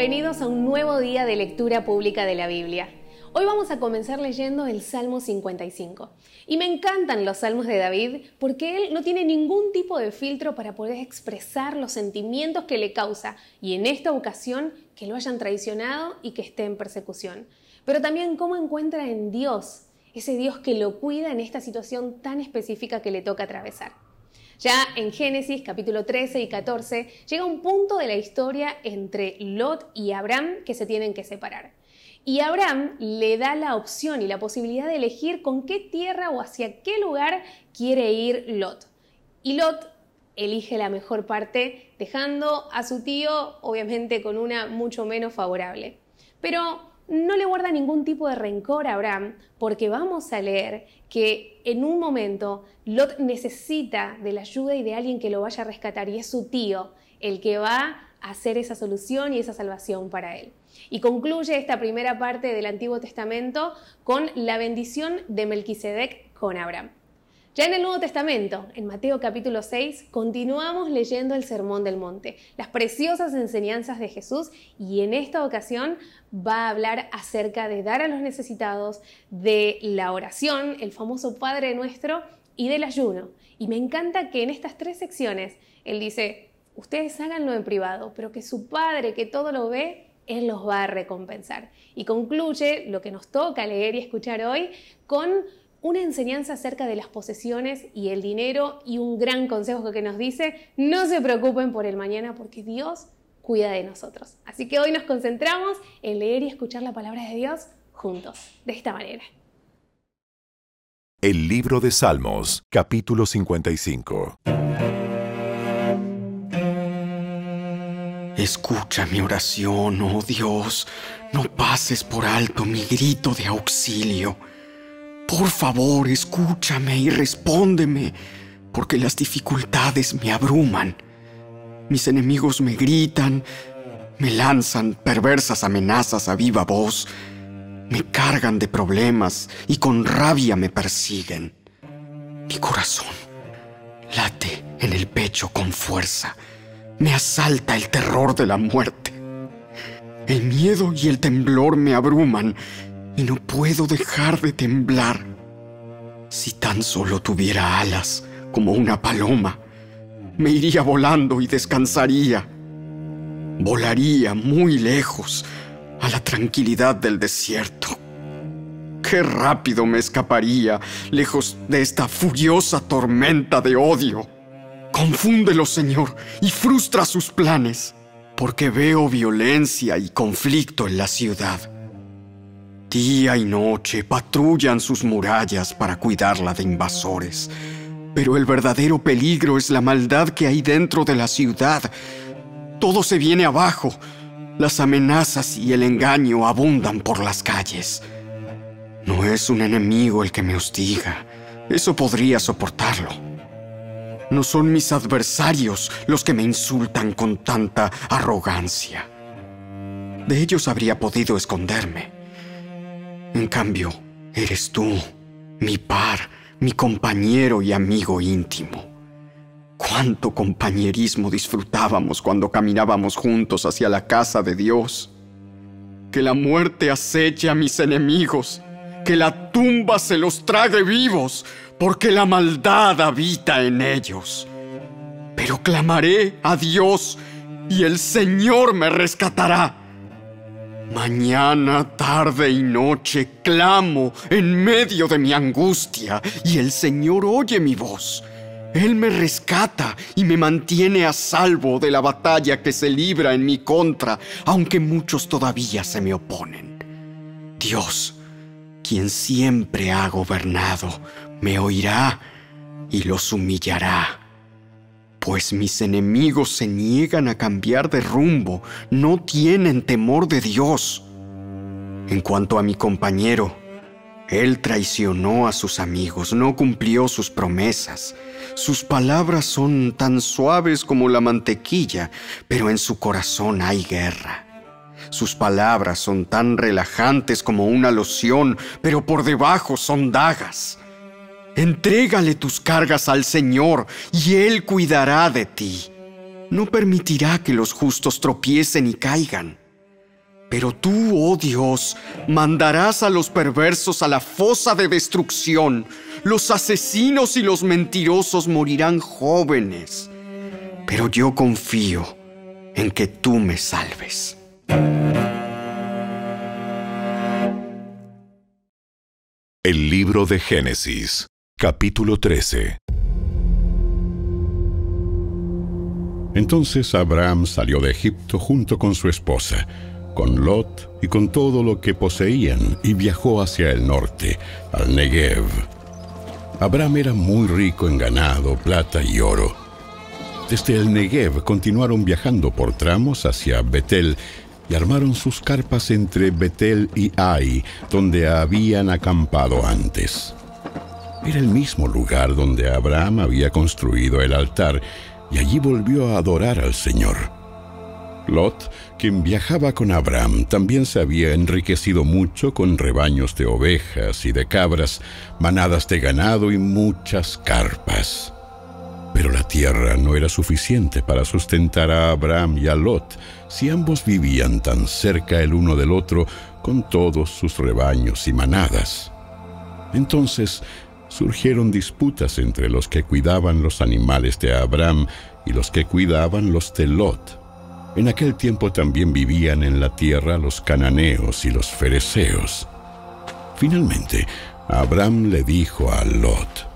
bienvenidos a un nuevo día de lectura pública de la Biblia. Hoy vamos a comenzar leyendo el Salmo 55. Y me encantan los salmos de David porque él no tiene ningún tipo de filtro para poder expresar los sentimientos que le causa y en esta ocasión que lo hayan traicionado y que esté en persecución. Pero también cómo encuentra en Dios, ese Dios que lo cuida en esta situación tan específica que le toca atravesar. Ya en Génesis capítulo 13 y 14 llega un punto de la historia entre Lot y Abraham que se tienen que separar. Y Abraham le da la opción y la posibilidad de elegir con qué tierra o hacia qué lugar quiere ir Lot. Y Lot elige la mejor parte, dejando a su tío obviamente con una mucho menos favorable. Pero no le guarda ningún tipo de rencor a Abraham, porque vamos a leer que en un momento Lot necesita de la ayuda y de alguien que lo vaya a rescatar, y es su tío el que va a hacer esa solución y esa salvación para él. Y concluye esta primera parte del Antiguo Testamento con la bendición de Melquisedec con Abraham. Ya en el Nuevo Testamento, en Mateo capítulo 6, continuamos leyendo el Sermón del Monte, las preciosas enseñanzas de Jesús y en esta ocasión va a hablar acerca de dar a los necesitados, de la oración, el famoso Padre Nuestro y del ayuno. Y me encanta que en estas tres secciones Él dice, ustedes háganlo en privado, pero que su Padre que todo lo ve, Él los va a recompensar. Y concluye lo que nos toca leer y escuchar hoy con una enseñanza acerca de las posesiones y el dinero y un gran consejo que nos dice, no se preocupen por el mañana porque Dios cuida de nosotros. Así que hoy nos concentramos en leer y escuchar la palabra de Dios juntos, de esta manera. El libro de Salmos, capítulo 55. Escucha mi oración, oh Dios, no pases por alto mi grito de auxilio por favor, escúchame y respóndeme, porque las dificultades me abruman. Mis enemigos me gritan, me lanzan perversas amenazas a viva voz, me cargan de problemas y con rabia me persiguen. Mi corazón late en el pecho con fuerza, me asalta el terror de la muerte. El miedo y el temblor me abruman y no puedo dejar de temblar. Si tan solo tuviera alas como una paloma, me iría volando y descansaría. Volaría muy lejos a la tranquilidad del desierto. Qué rápido me escaparía lejos de esta furiosa tormenta de odio. Confúndelo, Señor, y frustra sus planes, porque veo violencia y conflicto en la ciudad. Día y noche patrullan sus murallas para cuidarla de invasores. Pero el verdadero peligro es la maldad que hay dentro de la ciudad. Todo se viene abajo. Las amenazas y el engaño abundan por las calles. No es un enemigo el que me hostiga. Eso podría soportarlo. No son mis adversarios los que me insultan con tanta arrogancia. De ellos habría podido esconderme. En cambio, eres tú, mi par, mi compañero y amigo íntimo. Cuánto compañerismo disfrutábamos cuando caminábamos juntos hacia la casa de Dios. Que la muerte aceche a mis enemigos, que la tumba se los trague vivos, porque la maldad habita en ellos. Pero clamaré a Dios y el Señor me rescatará. Mañana, tarde y noche clamo en medio de mi angustia y el Señor oye mi voz. Él me rescata y me mantiene a salvo de la batalla que se libra en mi contra, aunque muchos todavía se me oponen. Dios, quien siempre ha gobernado, me oirá y los humillará pues mis enemigos se niegan a cambiar de rumbo, no tienen temor de Dios. En cuanto a mi compañero, él traicionó a sus amigos, no cumplió sus promesas. Sus palabras son tan suaves como la mantequilla, pero en su corazón hay guerra. Sus palabras son tan relajantes como una loción, pero por debajo son dagas. Entrégale tus cargas al Señor y Él cuidará de ti. No permitirá que los justos tropiecen y caigan. Pero tú, oh Dios, mandarás a los perversos a la fosa de destrucción. Los asesinos y los mentirosos morirán jóvenes. Pero yo confío en que tú me salves. El libro de Génesis, capítulo 13. Entonces Abraham salió de Egipto junto con su esposa con Lot y con todo lo que poseían y viajó hacia el norte, al Negev. Abraham era muy rico en ganado, plata y oro. Desde el Negev continuaron viajando por tramos hacia Betel y armaron sus carpas entre Betel y Ai, donde habían acampado antes. Era el mismo lugar donde Abraham había construido el altar y allí volvió a adorar al Señor. Lot, quien viajaba con Abraham, también se había enriquecido mucho con rebaños de ovejas y de cabras, manadas de ganado y muchas carpas. Pero la tierra no era suficiente para sustentar a Abraham y a Lot si ambos vivían tan cerca el uno del otro con todos sus rebaños y manadas. Entonces surgieron disputas entre los que cuidaban los animales de Abraham y los que cuidaban los de Lot. En aquel tiempo también vivían en la tierra los cananeos y los fereceos. Finalmente, Abraham le dijo a Lot,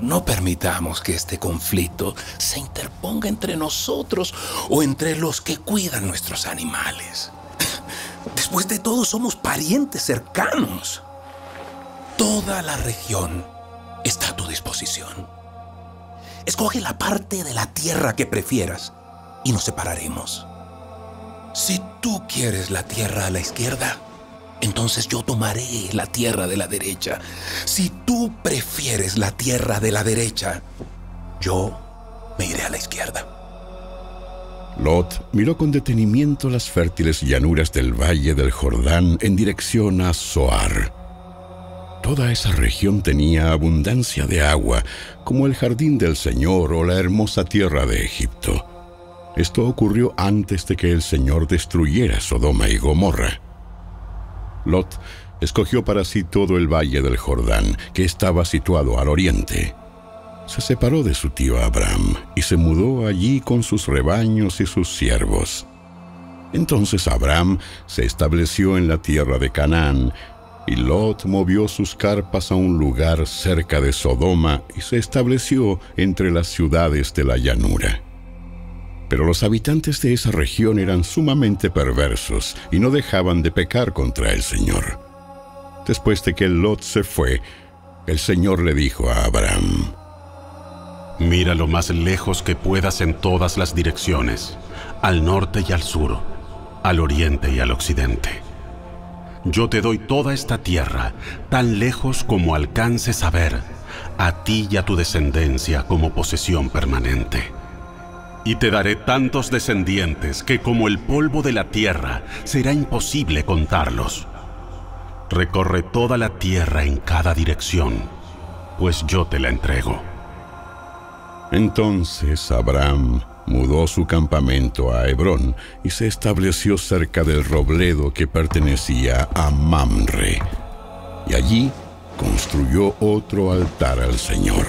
no permitamos que este conflicto se interponga entre nosotros o entre los que cuidan nuestros animales. Después de todo, somos parientes cercanos. Toda la región está a tu disposición. Escoge la parte de la tierra que prefieras y nos separaremos. Si tú quieres la tierra a la izquierda, entonces yo tomaré la tierra de la derecha. Si tú prefieres la tierra de la derecha, yo me iré a la izquierda. Lot miró con detenimiento las fértiles llanuras del valle del Jordán en dirección a Zoar. Toda esa región tenía abundancia de agua, como el jardín del Señor o la hermosa tierra de Egipto. Esto ocurrió antes de que el Señor destruyera Sodoma y Gomorra. Lot escogió para sí todo el valle del Jordán, que estaba situado al oriente. Se separó de su tío Abraham y se mudó allí con sus rebaños y sus siervos. Entonces Abraham se estableció en la tierra de Canaán, y Lot movió sus carpas a un lugar cerca de Sodoma y se estableció entre las ciudades de la llanura. Pero los habitantes de esa región eran sumamente perversos y no dejaban de pecar contra el Señor. Después de que Lot se fue, el Señor le dijo a Abraham, Mira lo más lejos que puedas en todas las direcciones, al norte y al sur, al oriente y al occidente. Yo te doy toda esta tierra, tan lejos como alcances a ver, a ti y a tu descendencia como posesión permanente y te daré tantos descendientes que como el polvo de la tierra será imposible contarlos. Recorre toda la tierra en cada dirección, pues yo te la entrego. Entonces Abraham mudó su campamento a Hebrón y se estableció cerca del robledo que pertenecía a Mamre, y allí construyó otro altar al Señor.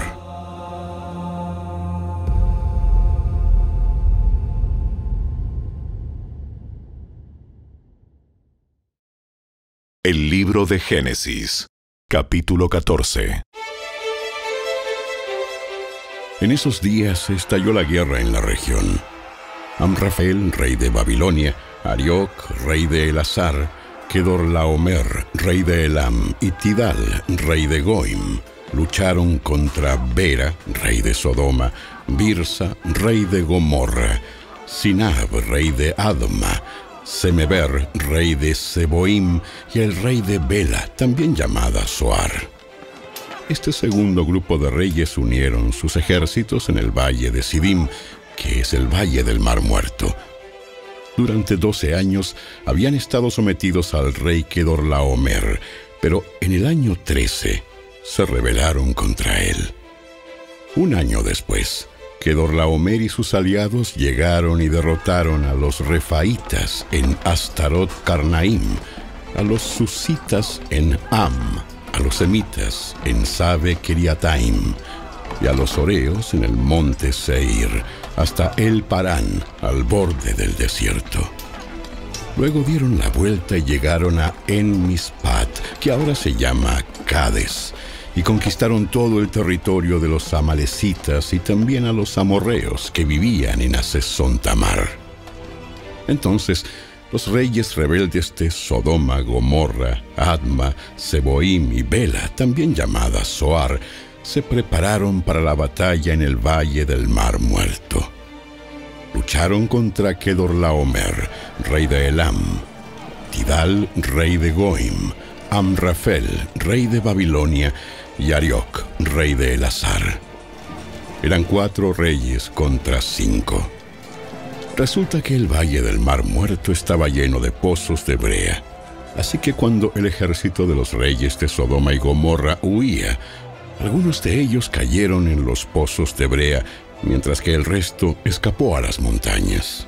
El libro de Génesis, capítulo 14. En esos días estalló la guerra en la región. Amrafel, rey de Babilonia, Arioc, rey de Elazar, Kedorlaomer, rey de Elam, y Tidal, rey de Goim, lucharon contra Bera, rey de Sodoma, Birsa, rey de Gomorra, Sinab, rey de Adma, Semeber, rey de Seboim, y el rey de Bela, también llamada Soar. Este segundo grupo de reyes unieron sus ejércitos en el valle de Sidim, que es el valle del Mar Muerto. Durante doce años habían estado sometidos al rey Kedorlaomer, pero en el año trece se rebelaron contra él. Un año después, Kedorlaomer y sus aliados llegaron y derrotaron a los refaitas en Astarot Karnaim, a los susitas en Am, a los semitas en Sabe Kiriataim y a los oreos en el monte Seir, hasta El Parán, al borde del desierto. Luego dieron la vuelta y llegaron a En Mispat, que ahora se llama Cades, y conquistaron todo el territorio de los amalecitas y también a los amorreos que vivían en Asesón Tamar. Entonces, los reyes rebeldes de Sodoma, Gomorra, Adma, Seboim y Bela, también llamadas Soar, se prepararon para la batalla en el valle del Mar Muerto. Lucharon contra Kedorlaomer, rey de Elam, Tidal, rey de Goim, Amrafel, rey de Babilonia, y Ariok, rey de Elazar. Eran cuatro reyes contra cinco. Resulta que el valle del Mar Muerto estaba lleno de pozos de brea. Así que cuando el ejército de los reyes de Sodoma y Gomorra huía, algunos de ellos cayeron en los pozos de brea, mientras que el resto escapó a las montañas.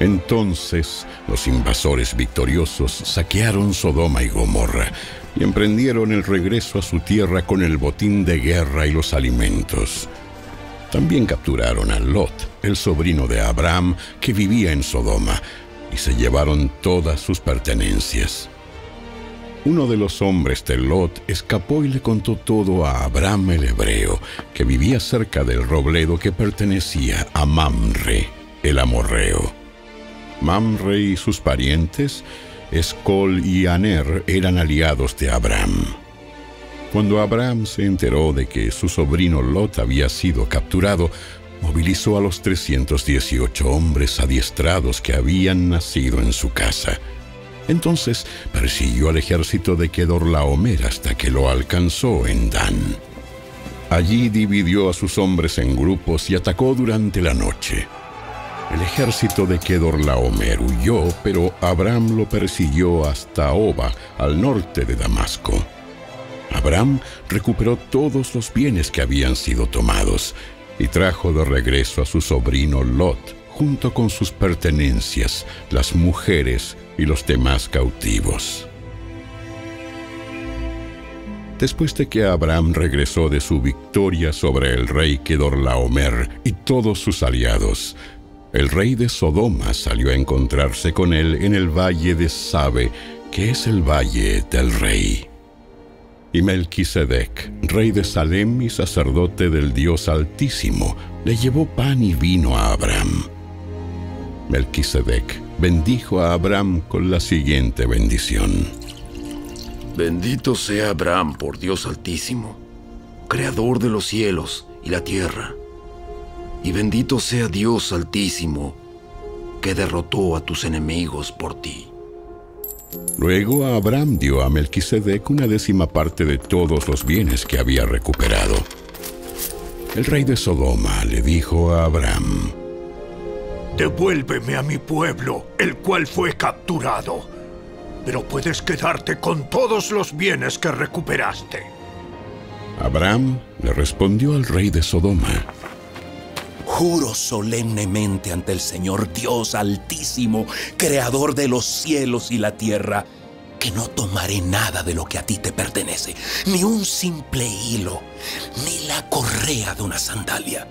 Entonces los invasores victoriosos saquearon Sodoma y Gomorra y emprendieron el regreso a su tierra con el botín de guerra y los alimentos. También capturaron a Lot, el sobrino de Abraham, que vivía en Sodoma, y se llevaron todas sus pertenencias. Uno de los hombres de Lot escapó y le contó todo a Abraham el hebreo, que vivía cerca del robledo que pertenecía a Mamre, el amorreo. Mamre y sus parientes, Escol y Aner, eran aliados de Abraham. Cuando Abraham se enteró de que su sobrino Lot había sido capturado, movilizó a los 318 hombres adiestrados que habían nacido en su casa. Entonces persiguió al ejército de Kedorlaomer hasta que lo alcanzó en Dan. Allí dividió a sus hombres en grupos y atacó durante la noche. El ejército de Kedorlaomer huyó, pero Abraham lo persiguió hasta Oba, al norte de Damasco. Abraham recuperó todos los bienes que habían sido tomados y trajo de regreso a su sobrino Lot, junto con sus pertenencias, las mujeres y los demás cautivos. Después de que Abraham regresó de su victoria sobre el rey Kedorlaomer y todos sus aliados, el rey de Sodoma salió a encontrarse con él en el valle de Sabe, que es el valle del rey. Y Melquisedec, rey de Salem y sacerdote del Dios Altísimo, le llevó pan y vino a Abraham. Melquisedec bendijo a Abraham con la siguiente bendición. Bendito sea Abraham por Dios Altísimo, creador de los cielos y la tierra y bendito sea Dios Altísimo, que derrotó a tus enemigos por ti. Luego Abraham dio a Melquisedec una décima parte de todos los bienes que había recuperado. El rey de Sodoma le dijo a Abraham, Devuélveme a mi pueblo, el cual fue capturado, pero puedes quedarte con todos los bienes que recuperaste. Abraham le respondió al rey de Sodoma, Juro solemnemente ante el Señor Dios Altísimo, Creador de los cielos y la tierra, que no tomaré nada de lo que a ti te pertenece, ni un simple hilo, ni la correa de una sandalia.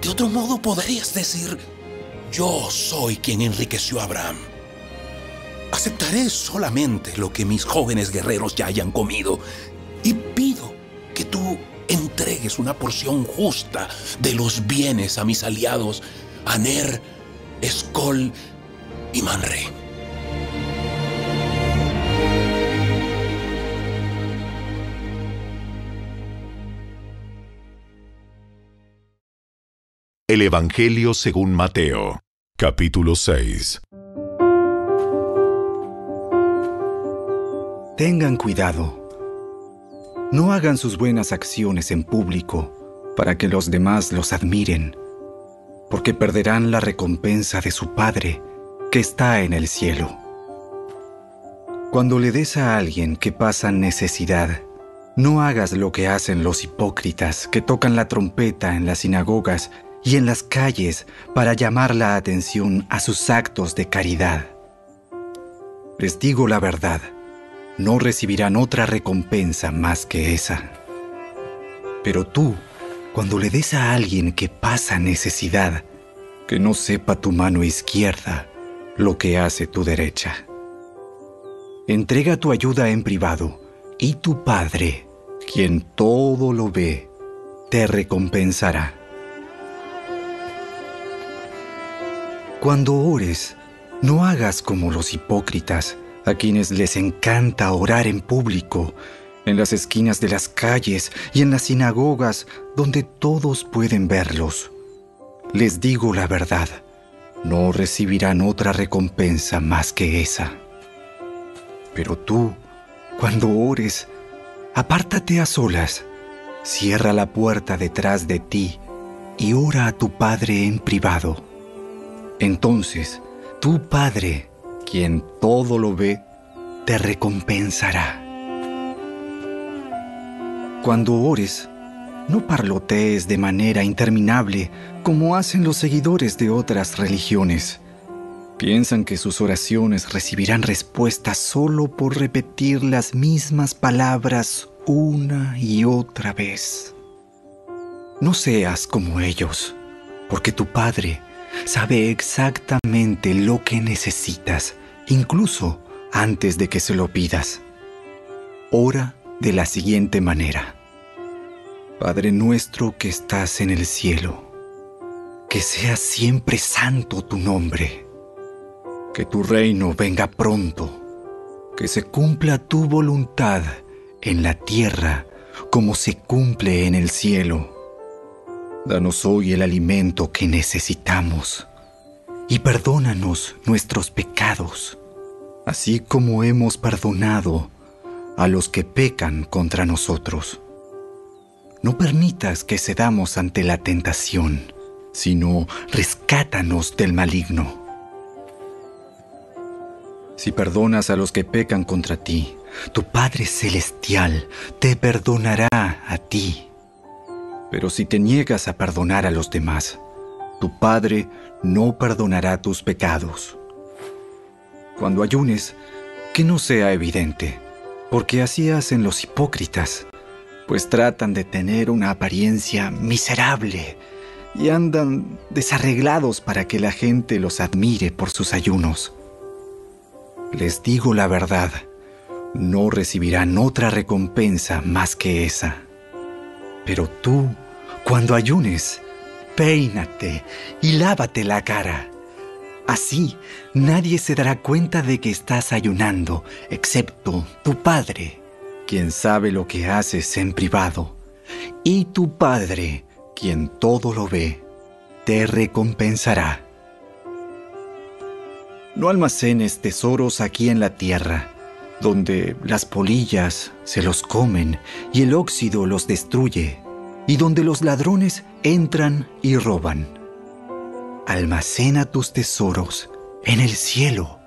De otro modo podrías decir, yo soy quien enriqueció a Abraham. Aceptaré solamente lo que mis jóvenes guerreros ya hayan comido y pido que tú entregues una porción justa de los bienes a mis aliados, Aner, Escol y Manre. El Evangelio según Mateo, capítulo 6. Tengan cuidado no hagan sus buenas acciones en público para que los demás los admiren, porque perderán la recompensa de su Padre que está en el cielo. Cuando le des a alguien que pasa necesidad, no hagas lo que hacen los hipócritas que tocan la trompeta en las sinagogas y en las calles para llamar la atención a sus actos de caridad. Les digo la verdad, no recibirán otra recompensa más que esa. Pero tú, cuando le des a alguien que pasa necesidad, que no sepa tu mano izquierda lo que hace tu derecha. Entrega tu ayuda en privado y tu Padre, quien todo lo ve, te recompensará. Cuando ores, no hagas como los hipócritas, a quienes les encanta orar en público, en las esquinas de las calles y en las sinagogas donde todos pueden verlos. Les digo la verdad, no recibirán otra recompensa más que esa. Pero tú, cuando ores, apártate a solas, cierra la puerta detrás de ti y ora a tu Padre en privado. Entonces, tu Padre, quien todo lo ve, te recompensará. Cuando ores, no parlotees de manera interminable como hacen los seguidores de otras religiones. Piensan que sus oraciones recibirán respuesta solo por repetir las mismas palabras una y otra vez. No seas como ellos, porque tu Padre sabe exactamente lo que necesitas, incluso antes de que se lo pidas. Ora de la siguiente manera. Padre nuestro que estás en el cielo, que sea siempre santo tu nombre, que tu reino venga pronto, que se cumpla tu voluntad en la tierra como se cumple en el cielo. Danos hoy el alimento que necesitamos y perdónanos nuestros pecados, así como hemos perdonado a los que pecan contra nosotros. No permitas que cedamos ante la tentación sino rescátanos del maligno. Si perdonas a los que pecan contra ti, tu Padre Celestial te perdonará a ti. Pero si te niegas a perdonar a los demás, tu Padre no perdonará tus pecados. Cuando ayunes, que no sea evidente, porque así hacen los hipócritas, pues tratan de tener una apariencia miserable y andan desarreglados para que la gente los admire por sus ayunos. Les digo la verdad, no recibirán otra recompensa más que esa. Pero tú, cuando ayunes, peínate y lávate la cara. Así nadie se dará cuenta de que estás ayunando, excepto tu Padre, quien sabe lo que haces en privado. Y tu Padre, quien todo lo ve, te recompensará. No almacenes tesoros aquí en la tierra, donde las polillas se los comen y el óxido los destruye, y donde los ladrones entran y roban. Almacena tus tesoros en el cielo,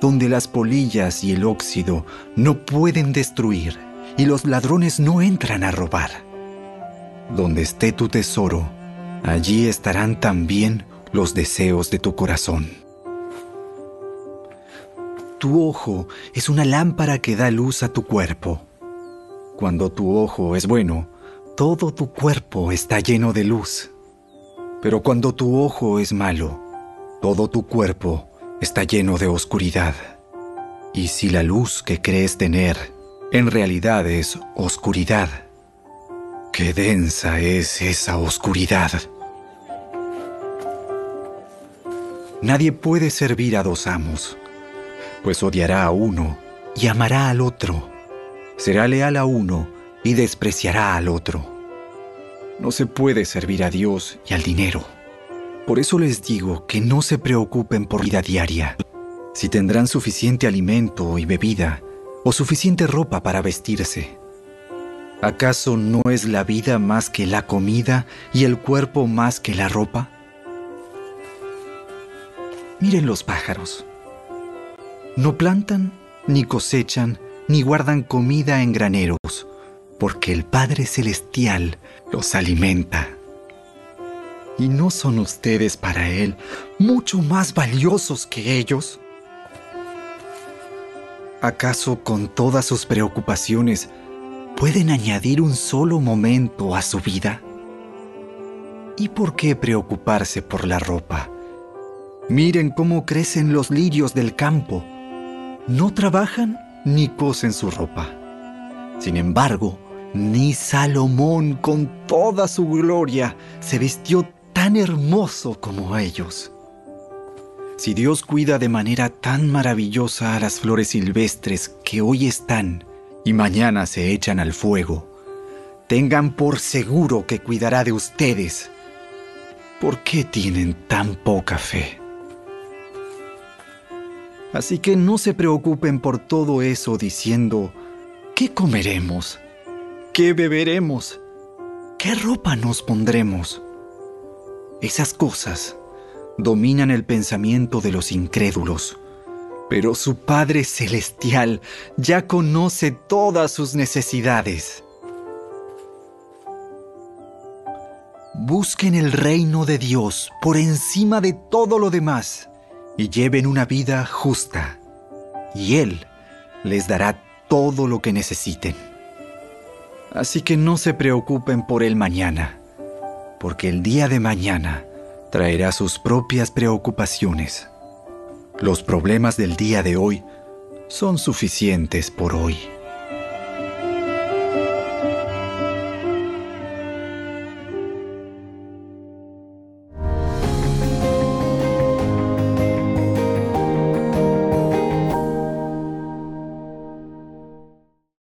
donde las polillas y el óxido no pueden destruir y los ladrones no entran a robar donde esté tu tesoro, allí estarán también los deseos de tu corazón. Tu ojo es una lámpara que da luz a tu cuerpo. Cuando tu ojo es bueno, todo tu cuerpo está lleno de luz. Pero cuando tu ojo es malo, todo tu cuerpo está lleno de oscuridad. Y si la luz que crees tener en realidad es oscuridad, Qué densa es esa oscuridad. Nadie puede servir a dos amos, pues odiará a uno y amará al otro. Será leal a uno y despreciará al otro. No se puede servir a Dios y al dinero. Por eso les digo que no se preocupen por vida diaria, si tendrán suficiente alimento y bebida o suficiente ropa para vestirse. ¿Acaso no es la vida más que la comida y el cuerpo más que la ropa? Miren los pájaros. No plantan, ni cosechan, ni guardan comida en graneros, porque el Padre Celestial los alimenta. ¿Y no son ustedes para Él mucho más valiosos que ellos? ¿Acaso con todas sus preocupaciones pueden añadir un solo momento a su vida? ¿Y por qué preocuparse por la ropa? Miren cómo crecen los lirios del campo. No trabajan ni cosen su ropa. Sin embargo, ni Salomón con toda su gloria se vistió tan hermoso como ellos. Si Dios cuida de manera tan maravillosa a las flores silvestres que hoy están y mañana se echan al fuego, tengan por seguro que cuidará de ustedes. ¿Por qué tienen tan poca fe? Así que no se preocupen por todo eso diciendo, ¿qué comeremos? ¿Qué beberemos? ¿Qué ropa nos pondremos? Esas cosas dominan el pensamiento de los incrédulos, pero su Padre Celestial ya conoce todas sus necesidades. Busquen el reino de Dios por encima de todo lo demás y lleven una vida justa, y Él les dará todo lo que necesiten. Así que no se preocupen por el mañana, porque el día de mañana traerá sus propias preocupaciones. Los problemas del día de hoy son suficientes por hoy.